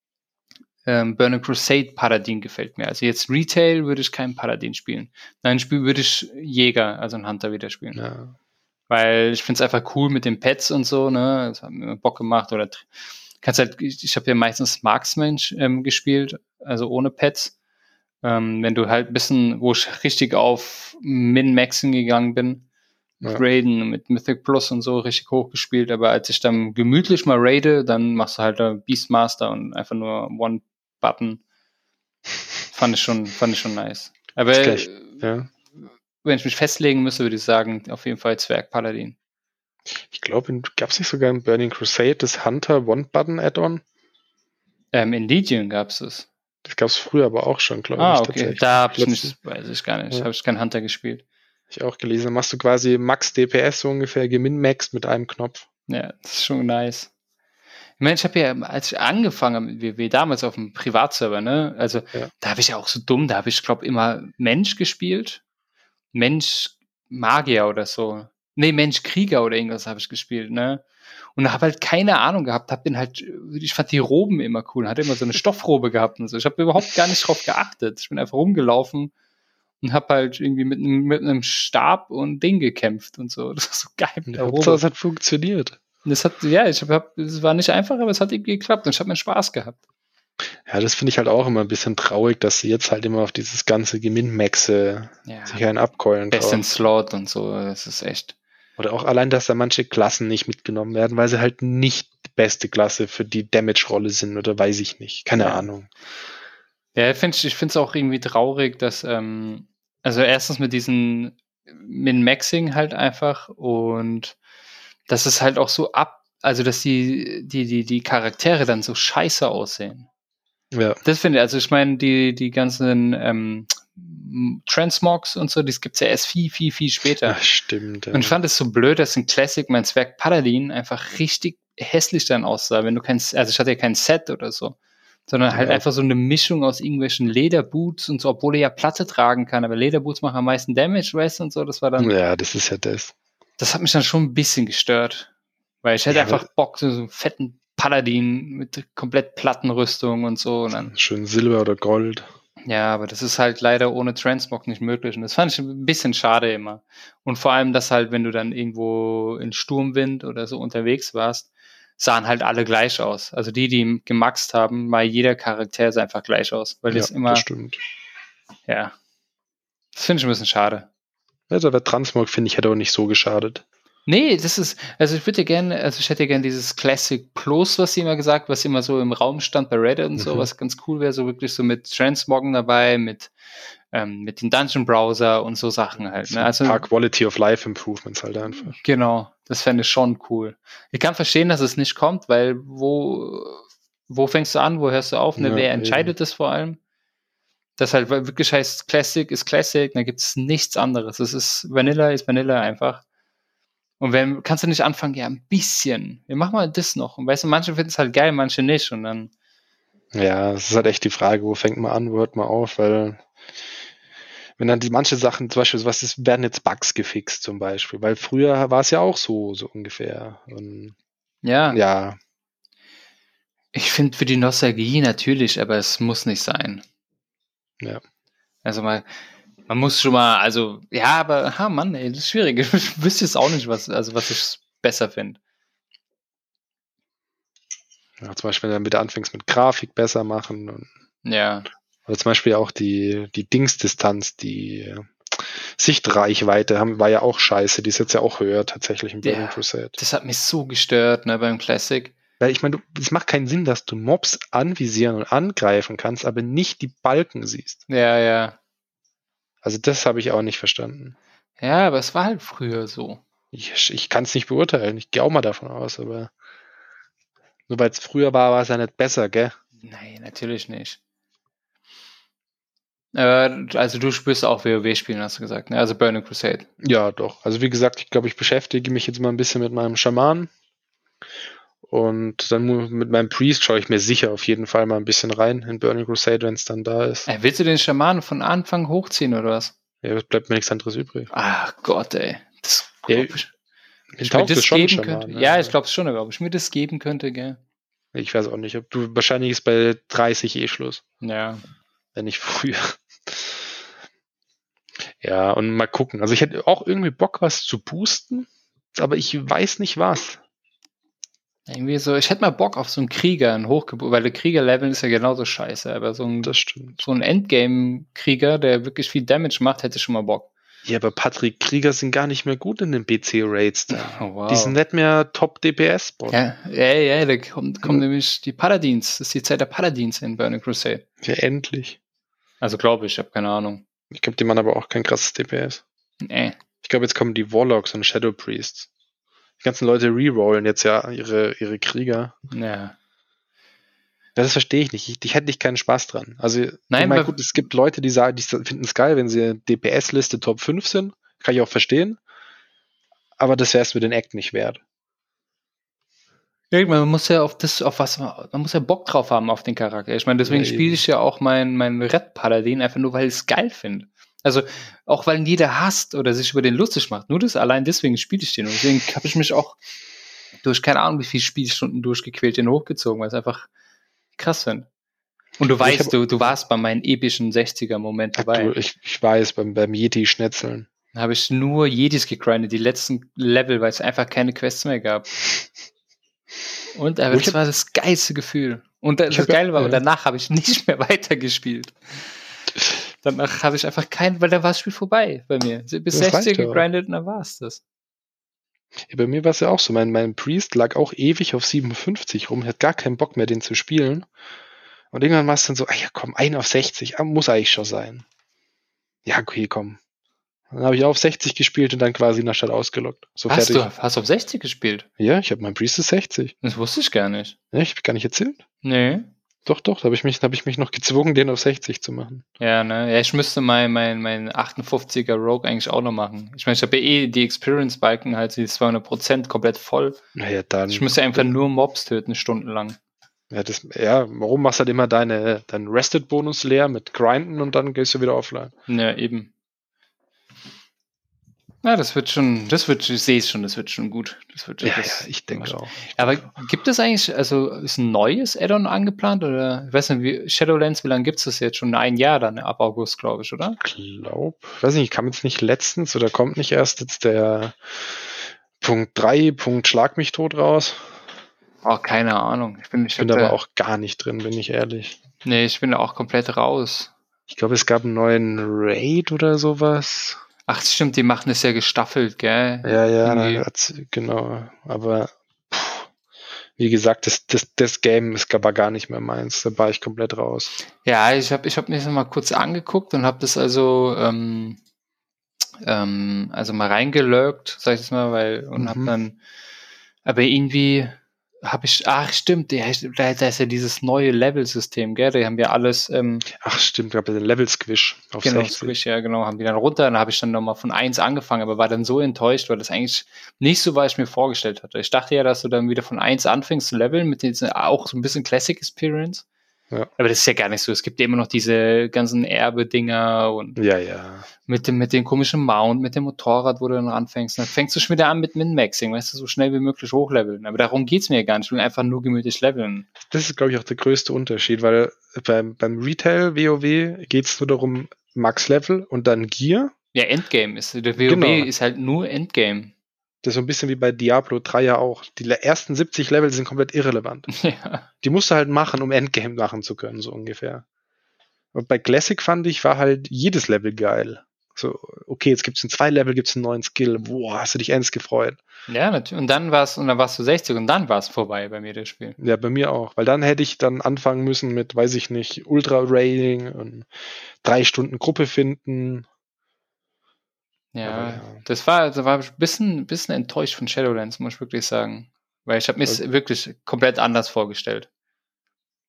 ähm, Burning Crusade Paladin gefällt mir. Also jetzt Retail würde ich keinen Paladin spielen. Nein, Spiel würde ich Jäger, also einen Hunter wieder spielen. Ja. Weil ich finde es einfach cool mit den Pets und so, ne? Das hat mir Bock gemacht. Oder kannst halt, ich, habe ja meistens Marksman ähm, gespielt, also ohne Pets. Ähm, wenn du halt ein bisschen, wo ich richtig auf Min-Maxing gegangen bin, Ja. Raiden mit Mythic Plus und so richtig hochgespielt, aber als ich dann gemütlich mal raide, dann machst du halt da Beastmaster und einfach nur One-Button. Fand ich schon, fand ich schon nice. Aber ja. wenn ich mich festlegen müsste, würde ich sagen, auf jeden Fall Zwerg Paladin. Ich glaube, gab es nicht sogar im Burning Crusade das Hunter One-Button-Add-on? Ähm, in Legion gab's es. Das gab es früher aber auch schon, glaube Ah, ich. okay. tatsächlich. Da habe ich nicht, weiß ich gar nicht. Ja. Habe ich keinen Hunter gespielt. Ich auch gelesen. Dann machst du quasi Max DPS so ungefähr geminmaxt mit einem Knopf. Ja, das ist schon nice. Ich meine, ich habe ja, als ich angefangen habe mit WoW, damals auf dem Privatserver, ne, also Ja. da habe ich ja auch so dumm, da habe ich, glaube immer Mensch gespielt. Mensch Magier oder so. Nee, Mensch Krieger oder irgendwas habe ich gespielt, ne? Und habe halt keine Ahnung gehabt, hab den halt, ich fand die Roben immer cool, hatte immer so eine Stoffrobe gehabt und so. Ich habe überhaupt gar nicht drauf geachtet. Ich bin einfach rumgelaufen und habe halt irgendwie mit, einem- mit einem Stab und Ding gekämpft und so. Das war so geil mit der Robe. es hat funktioniert. Das hat, ja, ich hab, es war nicht einfach, aber es hat irgendwie geklappt und ich habe mir Spaß gehabt. Ja, das finde ich halt auch immer ein bisschen traurig, dass sie jetzt halt immer auf dieses ganze Geminmaxe Ja, sich einen abkeulen Best in. Slot und so, das ist echt. Oder auch allein, dass da manche Klassen nicht mitgenommen werden, weil sie halt nicht die beste Klasse für die Damage-Rolle sind oder weiß ich nicht. Keine Ja. Ahnung. Ja, ich finde ich finde es auch irgendwie traurig, dass, ähm, also erstens mit diesen Min-Maxing halt einfach und dass es halt auch so ab, also dass die, die, die, die Charaktere dann so scheiße aussehen. Ja, Das finde ich, also ich meine, die, die ganzen ähm, Transmogs und so, das gibt's ja erst viel, viel, viel später. ja stimmt. Ja. Und ich fand es so blöd, dass in Classic mein Zwerg Paladin einfach richtig hässlich dann aussah, wenn du kein, also ich hatte ja kein Set oder so, sondern halt Ja. einfach so eine Mischung aus irgendwelchen Lederboots und so, obwohl er ja Platte tragen kann, aber Lederboots machen am meisten Damage, weißt du, und so, das war dann, ja, das ist ja das. das hat mich dann schon ein bisschen gestört, weil ich hätte Ja, einfach Bock, so einen fetten Paladin mit komplett Plattenrüstung und so, und dann, Schön Silber oder Gold. Ja, aber das ist halt leider ohne Transmog nicht möglich. Und das fand ich ein bisschen schade immer. Und vor allem, dass halt, wenn du dann irgendwo in Sturmwind oder so unterwegs warst, sahen halt alle gleich aus. Also die, die gemaxt haben, weil jeder Charakter sah einfach gleich aus. Weil das ja, immer, das stimmt. ja. Das finde ich ein bisschen schade. Also der Transmog, finde ich, hätte auch nicht so geschadet. Nee, das ist, also ich würde gerne, also ich hätte gerne dieses Classic Plus, was sie immer gesagt, was immer so im Raum stand bei Reddit und so, Mhm. was ganz cool wäre, so wirklich so mit Transmoggen dabei, mit, ähm, mit dem Dungeon Browser und so Sachen halt. So Ne? ein Also, paar Quality of Life Improvements halt einfach. genau, das fände ich schon cool. Ich kann verstehen, dass es nicht kommt, weil wo, wo fängst du an, wo hörst du auf, ne? Ja, wer eben. entscheidet das vor allem? Das halt wirklich heißt, Classic ist Classic, da gibt es nichts anderes. Es ist Vanilla ist Vanilla einfach. Und wenn, kannst du nicht anfangen, ja, ein bisschen. Wir machen mal das noch. Und weißt du, manche finden es halt geil, manche nicht. Und dann, Ja, es ist halt echt die Frage, wo fängt man an, wo hört man auf, weil wenn dann die manche Sachen, zum Beispiel, was ist, werden jetzt Bugs gefixt zum Beispiel, weil früher war es ja auch so, so ungefähr. Und ja, ja, ich finde für die Nostalgie natürlich, aber es muss nicht sein. Ja. Also mal, man muss schon mal, also, ja, aber, ha, Mann, ey, das ist schwierig. Ich wüsste jetzt auch nicht, was, also, was ich besser finde. ja, zum Beispiel, wenn du damit anfängst mit Grafik besser machen und Ja, oder zum Beispiel auch die, die Dingsdistanz, die äh, Sichtreichweite haben, war ja auch scheiße, die ist jetzt ja auch höher tatsächlich im Burning Ja. Crusade. das hat mich so gestört, ne, beim Classic. Weil ich meine, es macht keinen Sinn, dass du Mobs anvisieren und angreifen kannst, aber nicht die Balken siehst. Ja, ja. Also das habe ich auch nicht verstanden. Ja, aber es war halt früher so. Ich, ich kann es nicht beurteilen. Ich gehe auch mal davon aus, aber nur weil es früher war, war es ja nicht besser, gell? Nein, natürlich nicht. Aber, also du spürst auch WoW spielen, hast du gesagt, ne? Also Burning Crusade. Ja, doch. Also wie gesagt, ich glaube, ich beschäftige mich jetzt mal ein bisschen mit meinem Schaman. Und dann mit meinem Priest schaue ich mir sicher auf jeden Fall mal ein bisschen rein in Burning Crusade, wenn es dann da ist. Äh, willst du den Schamanen von Anfang hochziehen oder was? Ja, es bleibt mir nichts anderes übrig. Ach Gott, ey. Das Ja, ich. Ich mir das geben Schaman, könnte. ne? Ja, ich glaube schon, aber ob ich mir das geben könnte, gell? Ich weiß auch nicht. Ob du, wahrscheinlich ist bei 30 eh Schluss. Ja. Wenn nicht früher. Ja, und mal gucken. Also ich hätte auch irgendwie Bock, was zu boosten, aber ich weiß nicht was. Irgendwie so, ich hätte mal Bock auf so einen Krieger, einen Hochgeburt, weil der Krieger-Level ist ja genauso scheiße, aber so ein, so ein Endgame-Krieger, der wirklich viel Damage macht, hätte ich schon mal Bock. Ja, aber Patrick Krieger sind gar nicht mehr gut in den BC-Raids. Oh, wow. Die sind nicht mehr Top-DPS-Bot. ja, ja, ja, da kommt, kommt nämlich die Paladins. Das ist die Zeit der Paladins in Burning Crusade. Ja, endlich. Also glaube ich, ich habe keine Ahnung. Ich glaube, die machen aber auch kein krasses DPS. Nee. Ich glaube, jetzt kommen die Warlocks und Shadow Priests. Die ganzen Leute rerollen jetzt ja ihre, ihre Krieger. Ja. Ja, das verstehe ich nicht. Ich, ich hätte nicht keinen Spaß dran. Also, Nein, ich meine, gut, es gibt Leute, die sagen, die finden es geil, wenn sie DPS-Liste Top 5 sind. Kann ich auch verstehen. Aber das wäre es mir den Act nicht wert. Ja, man muss ja auf das, auf was, man muss ja Bock drauf haben auf den Charakter. Ich meine, deswegen Ja, spiele ich ja auch meinen mein Red Paladin einfach nur, weil ich es geil finde. Also, auch weil ihn jeder hasst oder sich über den lustig macht. Nur das, allein deswegen spiele ich den. Und deswegen habe ich mich auch durch keine Ahnung, wie viele Spielstunden durchgequält den hochgezogen, weil es einfach krass finde. Und du Also weißt, hab- du, du warst bei meinen epischen 60er-Moment Ach, dabei. ich, ich weiß, beim, beim Yeti-Schnetzeln. Da habe ich nur Jedis gegrindet, die letzten Level, weil es einfach keine Quests mehr gab. Und aber Ich das hab- war das geilste Gefühl. Und das, Ich das hab- Geile war, ja. und danach habe ich nicht mehr weitergespielt. Danach habe ich einfach kein, weil da war das Spiel vorbei bei mir. Bis Das 60 reicht ja auch. gegrindet und dann war es das. Ja, bei mir war es ja auch so. Mein, mein Priest lag auch ewig auf 57 rum, hat gar keinen Bock mehr, den zu spielen. Und irgendwann war es dann so, ah ja, komm, ein auf 60, ah, muss eigentlich schon sein. Ja, okay, komm. Dann habe ich auf 60 gespielt und dann quasi in der Stadt ausgelockt. So Hast fertig. du, hast du auf 60 gespielt? Ja, ich habe mein Priest ist 60. Das wusste ich gar nicht. Ja, ich habe gar nicht erzählt. Nee. Doch, doch, da habe ich, mich- hab ich mich noch gezwungen, den auf 60 zu machen. Ja, ne? Ja, ich müsste mein, mein, mein 58er Rogue eigentlich auch noch machen. Ich meine, ich habe ja eh die Experience-Balken halt die 200% komplett voll. Naja, dann. Ich müsste einfach nur Mobs töten, stundenlang. ja, das, ja, warum machst du halt immer deine, deinen Rested-Bonus leer mit Grinden und dann gehst du wieder offline? Ja, eben. Ja, das wird schon, das wird, ich sehe es schon, das wird schon gut. Das wird schon, Ja, das, ja, ich denke auch. Aber gibt es eigentlich, also ist ein neues Add-on angeplant oder, ich weiß nicht, wie, Shadowlands, wie lange gibt es das jetzt? Schon ein Jahr dann, ab August, glaube ich, oder? glaub, weiß nicht, kam jetzt nicht letztens oder kommt nicht erst jetzt der Punkt 3, Punkt Schlag mich tot raus. Oh, keine Ahnung. Ich bin, ich Ich bin aber auch gar nicht drin, bin ich ehrlich. Nee, ich bin da auch komplett raus. Ich glaube, es gab einen neuen Raid oder sowas. Ach, stimmt, die machen es ja gestaffelt, gell? Ja, ja, na, genau. Aber puh, wie gesagt, das, das, das Game ist aber gar nicht mehr meins. Da war ich komplett raus. Ja, ich habe ich hab mir das mal kurz angeguckt und habe das also ähm, ähm, also mal reingelurkt, sag ich jetzt mal, weil und hab Mhm. dann aber irgendwie habe ich ach stimmt, da, ist ja dieses neue Level-System, gell? Die haben ja alles ähm, Ach, stimmt, gab ja den Level Squish auf genau 60. Squish, ja genau, haben die dann runter, dann habe ich dann nochmal von eins angefangen, aber war dann so enttäuscht, weil das eigentlich nicht so war, ich mir vorgestellt hatte. Ich dachte ja, dass du dann wieder von eins anfängst zu leveln mit diesen auch so ein bisschen Classic Experience. Ja. Aber das ist ja gar nicht so. Es gibt ja immer noch diese ganzen Erbe-Dinger und Ja, ja. mit dem, mit dem komischen Mount, mit dem Motorrad, wo du dann anfängst. Dann fängst du schon wieder an mit Min-Maxing, weißt du, so schnell wie möglich hochleveln. Aber darum geht's mir ja gar nicht. Ich will einfach nur gemütlich leveln. Das ist, glaube ich, auch der größte Unterschied, weil beim, beim Retail WoW geht es nur darum, Max Level und dann Gear. Ja, Endgame ist, der WoW Genau. ist halt nur Endgame. Das ist so ein bisschen wie bei Diablo 3 ja auch. Die ersten 70 Level sind komplett irrelevant. ja. Die musst du halt machen, um Endgame machen zu können, so ungefähr. Und bei Classic fand ich, war halt jedes Level geil. So, okay, jetzt gibt's in zwei Level gibt's einen neuen Skill. Boah, hast du dich ernst gefreut. Ja, natürlich. Und dann war's, und dann warst du 60 und dann war's vorbei bei mir, das Spiel. Ja, bei mir auch. Weil dann hätte ich dann anfangen müssen mit, weiß ich nicht, Ultra-Raiding und drei Stunden Gruppe finden. Ja, Aber ja. das war, da war ich ein bisschen, bisschen enttäuscht von Shadowlands, muss ich wirklich sagen. Weil ich habe mir es wirklich komplett anders vorgestellt.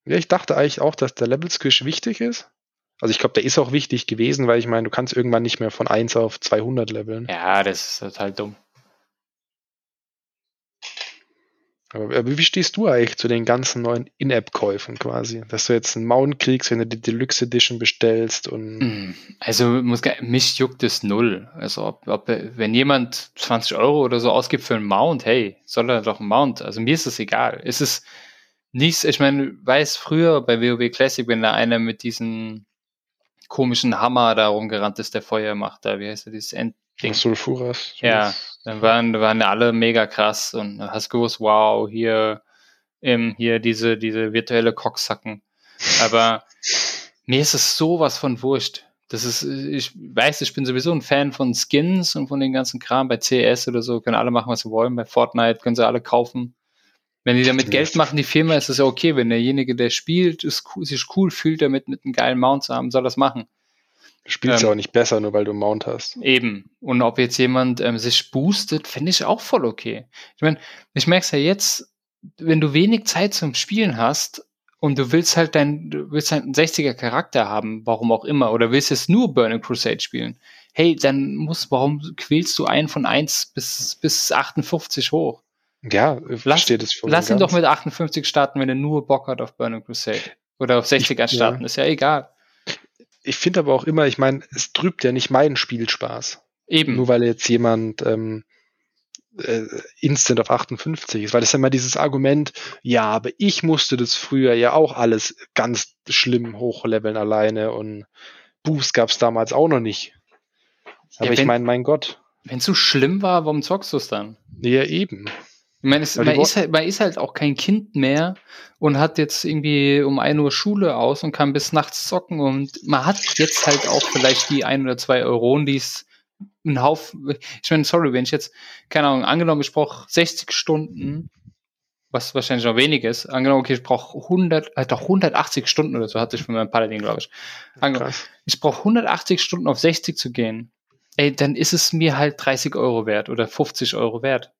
Ja, ich dachte eigentlich auch, dass der Level Squish wichtig ist. Also ich glaube, der ist auch wichtig gewesen, weil ich meine, du kannst irgendwann nicht mehr von 1 auf 200 leveln. Ja, das ist total dumm. Aber, aber wie stehst du eigentlich zu den ganzen neuen In-App-Käufen quasi? Dass du jetzt einen Mount kriegst, wenn du die Deluxe Edition bestellst und Mm, Also muss, mich juckt es null. Also ob, ob wenn jemand 20 Euro oder so ausgibt für einen Mount, hey, soll er doch einen Mount. Also mir ist es egal. Es ist nichts, ich meine, weiß früher bei WoW Classic, wenn da einer mit diesen komischen Hammer da rumgerannt ist, der Feuer macht, da, wie heißt der, dieses Endding? Sulfuras. Ja, dann waren, waren alle mega krass und hast gewusst, wow, hier, ähm, hier diese, diese virtuelle Cocksacken. Aber mir ist es sowas von wurscht. Das ist, ich weiß, ich bin sowieso ein Fan von Skins und von den ganzen Kram. Bei CS oder so können alle machen, was sie wollen. Bei Fortnite können sie alle kaufen. Wenn die damit Geld machen, die Firma, ist es ja okay. Wenn derjenige, der spielt, ist, sich cool fühlt, damit mit einem geilen Mount zu haben, soll das machen. Spielst ähm, ja auch nicht besser, nur weil du einen Mount hast. Eben. Und ob jetzt jemand ähm, sich boostet, finde ich auch voll okay. Ich meine, ich merke es ja jetzt, wenn du wenig Zeit zum Spielen hast und du willst halt dein, du willst halt einen 60er Charakter haben, warum auch immer, oder willst jetzt nur Burning Crusade spielen, hey, dann muss, warum quälst du einen von 1 bis, bis 58 hoch? Ja, lass, das lass ihn doch mit 58 starten, wenn er nur Bock hat auf Burning Crusade. Oder auf 60er ich, starten, ja. ist ja egal. Ich finde aber auch immer, ich meine, es trübt ja nicht meinen Spielspaß. Eben. Nur weil jetzt jemand ähm, äh, Instant auf 58 ist, weil das ist ja immer dieses Argument, ja, aber ich musste das früher ja auch alles ganz schlimm hochleveln alleine und Boost gab es damals auch noch nicht. Aber ja, ich meine, mein Gott. Wenn es so schlimm war, warum zockst du es dann? Ja, eben. Meine, es, man, ist halt, man ist halt auch kein Kind mehr und hat jetzt irgendwie um ein Uhr Schule aus und kann bis nachts zocken und man hat jetzt halt auch vielleicht die ein oder zwei Euronen, die es ein Haufen, ich meine, sorry, wenn ich jetzt, keine Ahnung, angenommen, ich brauche 60 Stunden, was wahrscheinlich noch wenig ist, angenommen, okay, ich brauche 100, äh, doch 180 Stunden oder so hatte ich von meinem Paladin, glaube ich. Angenommen, ich brauche 180 Stunden auf 60 zu gehen. Ey, dann ist es mir halt 30 Euro wert oder 50 Euro wert.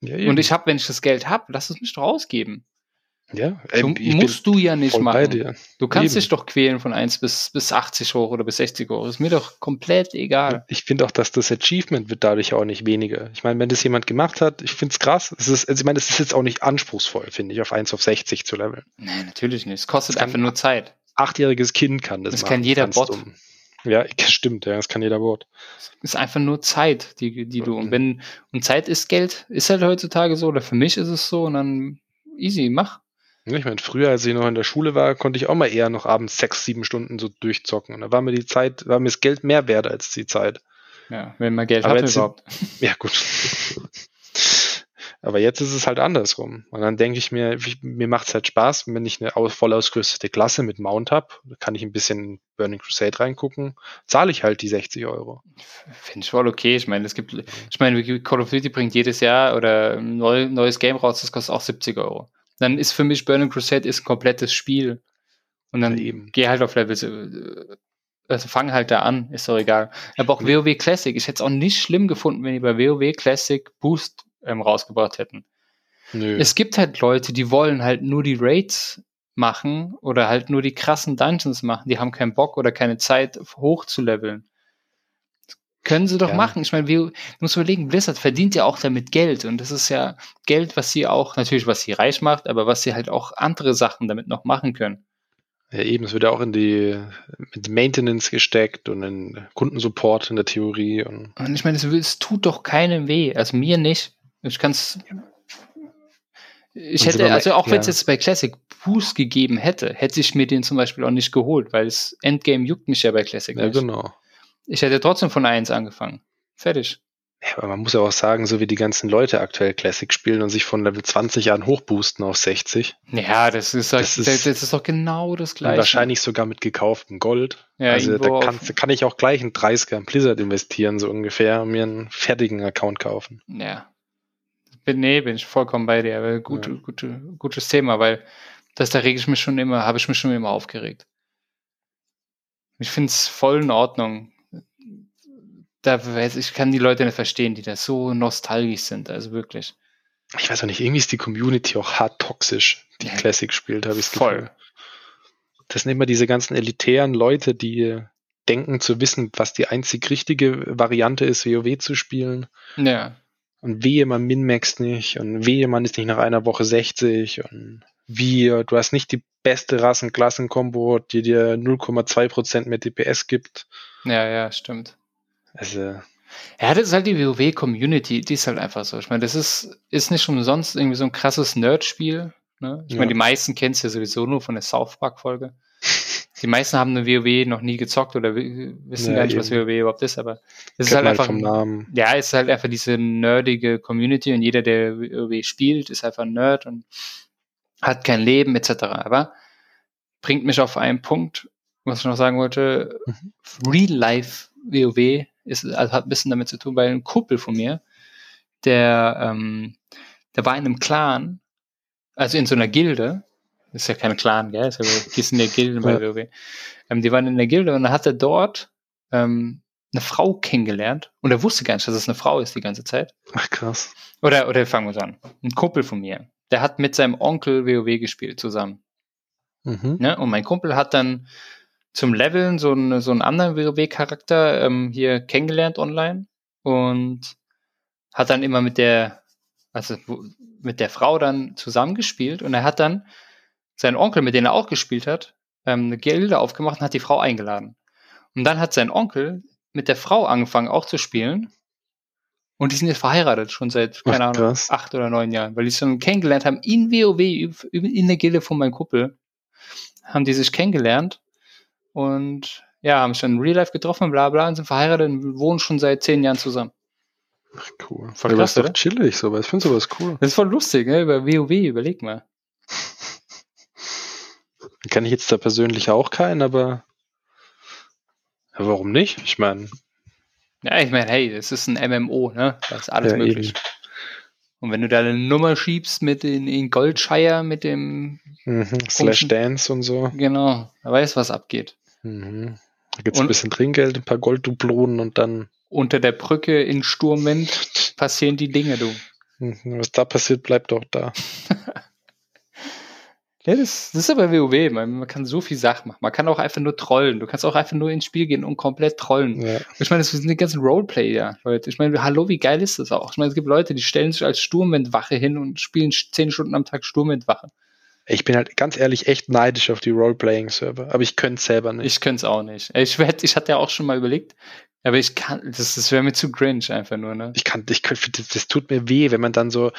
Ja, und ich habe, wenn ich das Geld habe, lass es mich doch ausgeben. Ja, so musst du ja nicht machen. Du kannst eben. dich doch quälen von 1 bis, bis 80 hoch oder bis 60 hoch. Ist mir doch komplett egal. Ich finde auch, dass das Achievement wird dadurch auch nicht weniger. Ich meine, wenn das jemand gemacht hat, ich finde es krass. Es ist, also ich meine, es ist jetzt auch nicht anspruchsvoll, finde ich, auf 1 auf 60 zu leveln. Nein, natürlich nicht. Es kostet einfach nur Zeit. Achtjähriges Kind kann das, das machen. Das kann jeder Bot. Um. Ja, stimmt, ja, das kann jeder Bot. Es ist einfach nur Zeit, die, die du, und wenn, und Zeit ist Geld, ist halt heutzutage so, oder für mich ist es so, und dann easy, mach. Ich meine, früher, als ich noch in der Schule war, konnte ich auch mal eher noch abends sechs, sieben Stunden so durchzocken. Und da war mir die Zeit, war mir das Geld mehr wert als die Zeit. Ja, wenn man Geld hat überhaupt. Ja, gut. Aber jetzt ist es halt andersrum. Und dann denke ich mir, ich, mir macht es halt Spaß, wenn ich eine voll ausgerüstete Klasse mit Mount habe, kann ich ein bisschen Burning Crusade reingucken, zahle ich halt die 60 Euro. Finde ich voll okay. Ich meine, es gibt, ich meine, Call of Duty bringt jedes Jahr oder ein neues Game raus, das kostet auch 70 Euro dann ist für mich Burning Crusade ist ein komplettes Spiel. Und dann ja, geh halt auf Level, äh, also fang halt da an, ist doch egal. Aber auch WoW Classic, ich hätte es auch nicht schlimm gefunden, wenn die bei WoW Classic Boost ähm, rausgebracht hätten. Nö. Es gibt halt Leute, die wollen halt nur die Raids machen oder halt nur die krassen Dungeons machen. Die haben keinen Bock oder keine Zeit hoch zu leveln. Können sie doch ja. machen. Ich meine, wir muss überlegen, Blizzard verdient ja auch damit Geld und das ist ja Geld, was sie auch, natürlich, was sie reich macht, aber was sie halt auch andere Sachen damit noch machen können. Ja, eben, es wird ja auch in die mit Maintenance gesteckt und in Kundensupport in der Theorie. Und, und ich meine, es, es, tut doch keinem weh, also mir nicht. Ich kann es. Ich hätte, also auch wenn es jetzt bei Classic Boost gegeben hätte, hätte ich mir den zum Beispiel auch nicht geholt, weil das Endgame juckt mich ja bei Classic ja, nicht. genau. Ich hätte trotzdem von 1 angefangen. Fertig. Ja, aber man muss ja auch sagen, so wie die ganzen Leute aktuell Classic spielen und sich von Level 20 an hochboosten auf 60. Ja, das ist, das, das ist, das ist doch genau das Gleiche. Wahrscheinlich sogar mit gekauftem Gold. Ja, also da kann, kann, ich auch gleich einen 30er in Blizzard investieren, so ungefähr, und mir einen fertigen Account kaufen. Ja. Bin, nee, bin ich vollkommen bei dir. Aber gut, ja. gut, gutes Thema, weil das, da rege ich mich schon immer, habe ich mich schon immer aufgeregt. Ich finde es voll in Ordnung da weiß ich kann die Leute nicht verstehen, die da so nostalgisch sind, also wirklich. Ich weiß auch nicht, irgendwie ist die Community auch hart toxisch, die ja. Classic spielt, habe ich Voll. Gefühl. Das sind immer diese ganzen elitären Leute, die denken zu wissen, was die einzig richtige Variante ist, WoW zu spielen. Ja. Und wehe, man minmaxt nicht und wehe, man ist nicht nach einer Woche 60 und wie, du hast nicht die beste Rassen-Klassen-Kombo, die dir 0,2% mehr DPS gibt. Ja, ja, stimmt. Also. Ja, das ist halt die WoW-Community, die ist halt einfach so. Ich meine, das ist, ist nicht umsonst irgendwie so ein krasses Nerd-Spiel. Ne? Ich Ja. meine, die meisten kennst du ja sowieso nur von der South Park-Folge. Die meisten haben eine WoW noch nie gezockt oder wi- wissen Ja, gar nicht, was eben. WoW überhaupt ist, aber es ist halt man einfach Namen. ja, es ist halt einfach diese nerdige Community und jeder, der WoW spielt, ist einfach ein Nerd und hat kein Leben etc. Aber bringt mich auf einen Punkt, was ich noch sagen wollte, Mhm. Real Life WoW ist, also hat ein bisschen damit zu tun, weil ein Kumpel von mir, der, ähm, der war in einem Clan, also in so einer Gilde, ist ja kein Clan, gell? Ist ja, die sind ja Gilden bei Ja. WoW. Ähm, die waren in der Gilde und dann hat er dort ähm, eine Frau kennengelernt und er wusste gar nicht, dass es eine Frau ist die ganze Zeit. Ach krass. Oder, oder fangen wir an. Ein Kumpel von mir, der hat mit seinem Onkel WoW gespielt zusammen. Mhm. Ne? Und mein Kumpel hat dann zum Leveln so, einen so einen anderen WoW-Charakter ähm, hier kennengelernt online und hat dann immer mit der, also mit der Frau dann zusammengespielt und er hat dann seinen Onkel, mit dem er auch gespielt hat, ähm, eine Gilde aufgemacht und hat die Frau eingeladen. Und dann hat sein Onkel mit der Frau angefangen auch zu spielen und die sind jetzt verheiratet schon seit, keine Ach, Ahnung, acht oder neun Jahren, weil die schon kennengelernt haben in WoW, in der Gilde von meinem Kumpel, haben die sich kennengelernt und ja, haben sich dann in Real Life getroffen, bla bla, und sind verheiratet und wohnen schon seit zehn Jahren zusammen. Ach, cool. Voll Aber krass, ist doch chillig sowas. Ich finde sowas cool. Das ist voll lustig, ne? Über WoW, überleg mal. Kann ich jetzt da persönlich auch keinen, aber ja, warum nicht? Ich meine, Ja, ich meine, hey, das ist ein MMO, ne? Da ist alles Ja, möglich. eben. Und wenn du da eine Nummer schiebst mit in, in Goldshire, mit dem, mhm. Slash Dance und so. genau, da weißt was abgeht. Mhm. Da gibt es ein bisschen Trinkgeld, ein paar Golddublonen und dann, Unter der Brücke in Sturmwind passieren die Dinge, du. mhm. was da passiert, bleibt auch da. Ja, das, das ist aber WoW, man, man kann so viel Sachen machen. Man kann auch einfach nur trollen. Du kannst auch einfach nur ins Spiel gehen und komplett trollen. Ja. Ich meine, das sind die ganzen Roleplayer, Leute. Ich meine, hallo, wie geil ist das auch? Ich meine, es gibt Leute, die stellen sich als Sturmwindwache hin und spielen zehn Stunden am Tag Sturmwindwache. Ich bin halt ganz ehrlich echt neidisch auf die Role-Playing-Server, aber ich könnte es selber nicht. Ich könnte es auch nicht. Ich, werd, ich hatte ja auch schon mal überlegt, aber ich kann, das, das wäre mir zu cringe einfach nur, ne? Ich kann, ich das, das tut mir weh, wenn man dann so,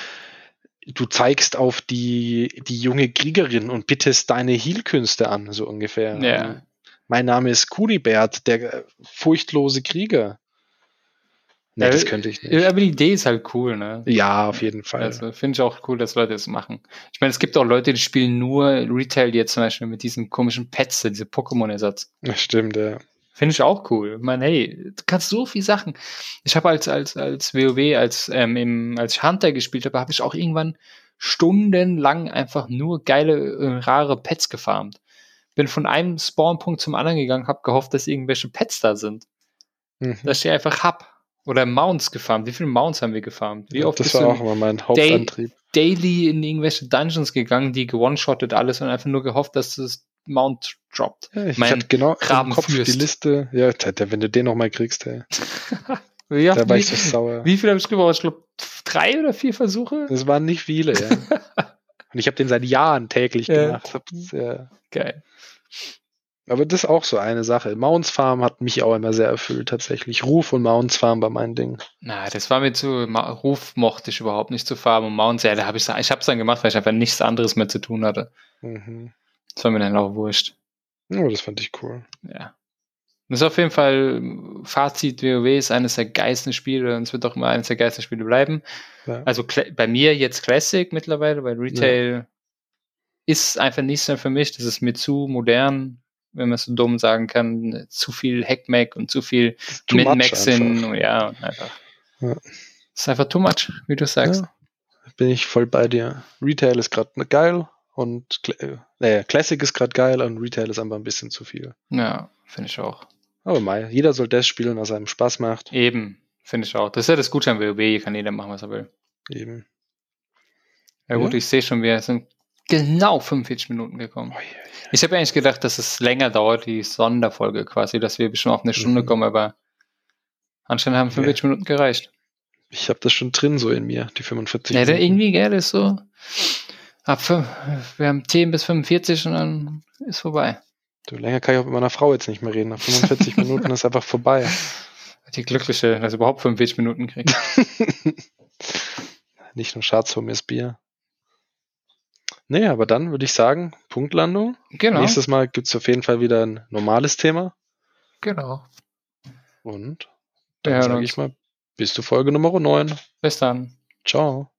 du zeigst auf die, die junge Kriegerin und bittest deine Heal-Künste an, so ungefähr. Ja. Mein Name ist Kuribert, der äh, furchtlose Krieger. Nee, Ja, das könnte ich nicht. Aber die Idee ist halt cool, ne? Ja, auf jeden Fall. Also finde ich auch cool, dass Leute das machen. Ich meine, es gibt auch Leute, die spielen nur Retail jetzt zum Beispiel mit diesem komischen Pets, diese Pokémon-Ersatz. Stimmt, ja. Finde ich auch cool. Ich meine, hey, du kannst so viel Sachen. Ich habe als, als, als WoW, als, ähm, im, als ich Hunter gespielt habe, habe ich auch irgendwann stundenlang einfach nur geile, äh, rare Pets gefarmt. Bin von einem Spawnpunkt zum anderen gegangen, habe gehofft, dass irgendwelche Pets da sind. Mhm. Dass ich die einfach hab. Oder Mounts gefarmt. Wie viele Mounts haben wir gefarmt? Wie oft das war auch immer mein Hauptantrieb. daily in irgendwelche Dungeons gegangen, die gewone-shottet alles und einfach nur gehofft, dass das Mount droppt. Ja, ich mein hatte genau im Kopf die Rabenfürst. Liste. Ja, wenn du den nochmal kriegst, ey, Ja, da war wie, ich so sauer. wie viel habe ich gebraucht? Ich glaube, drei oder vier Versuche? Das waren nicht viele, ja. Und ich habe den seit Jahren täglich Ja. gemacht. Ja. Geil. Aber das ist auch so eine Sache. Mounts Farm hat mich auch immer sehr erfüllt, tatsächlich. Ruf und Mounts Farm war mein Ding. Na, das war mir zu, Ma- Ruf mochte ich überhaupt nicht zu farmen und Mounts, ja, da habe ich, ich habe es dann gemacht, weil ich einfach nichts anderes mehr zu tun hatte. Mhm. Das war mir dann auch wurscht. Oh, das fand ich cool. Ja. Das ist auf jeden Fall Fazit, WoW ist eines der geilsten Spiele und es wird auch immer eines der geilsten Spiele bleiben. Ja. Also bei mir jetzt Classic mittlerweile, weil Retail ist einfach nichts mehr für mich. Das ist mir zu modern, wenn man es so dumm sagen kann. Zu viel Hackmack und zu viel und Ja, und einfach. Ja. Ist einfach too much, wie du sagst. Ja, bin ich voll bei dir. Retail ist gerade geil und äh, Classic ist gerade geil und Retail ist einfach ein bisschen zu viel. Ja, finde ich auch. Aber mei, jeder soll das spielen, was einem Spaß macht. Eben, finde ich auch. Das ist ja das Gute an WoW, hier kann jeder machen, was er will. Eben. Ja gut, Ja. ich sehe schon, wir sind genau 45 Minuten gekommen. Ui, Ich habe eigentlich gedacht, dass es länger dauert, die Sonderfolge quasi, dass wir bestimmt auf eine Stunde Mhm. kommen, aber anscheinend haben 45 Minuten gereicht. Ich habe das schon drin so in mir, die 45 Ja, Minuten. irgendwie, gell, ist so. Ab fünf, wir haben 10 bis 45 und dann ist vorbei. Du, länger kann ich auch mit meiner Frau jetzt nicht mehr reden. Nach 45 Minuten ist einfach vorbei. Die Glückliche, dass sie überhaupt 45 Minuten kriegt. Nicht nur Schatz, hol mir das Bier. Nee, aber dann würde ich sagen, Punktlandung. Genau. Nächstes Mal gibt's auf jeden Fall wieder ein normales Thema. Genau. Und dann sage ich mal, bis zur Folge Nummer 9. Bis dann. Ciao.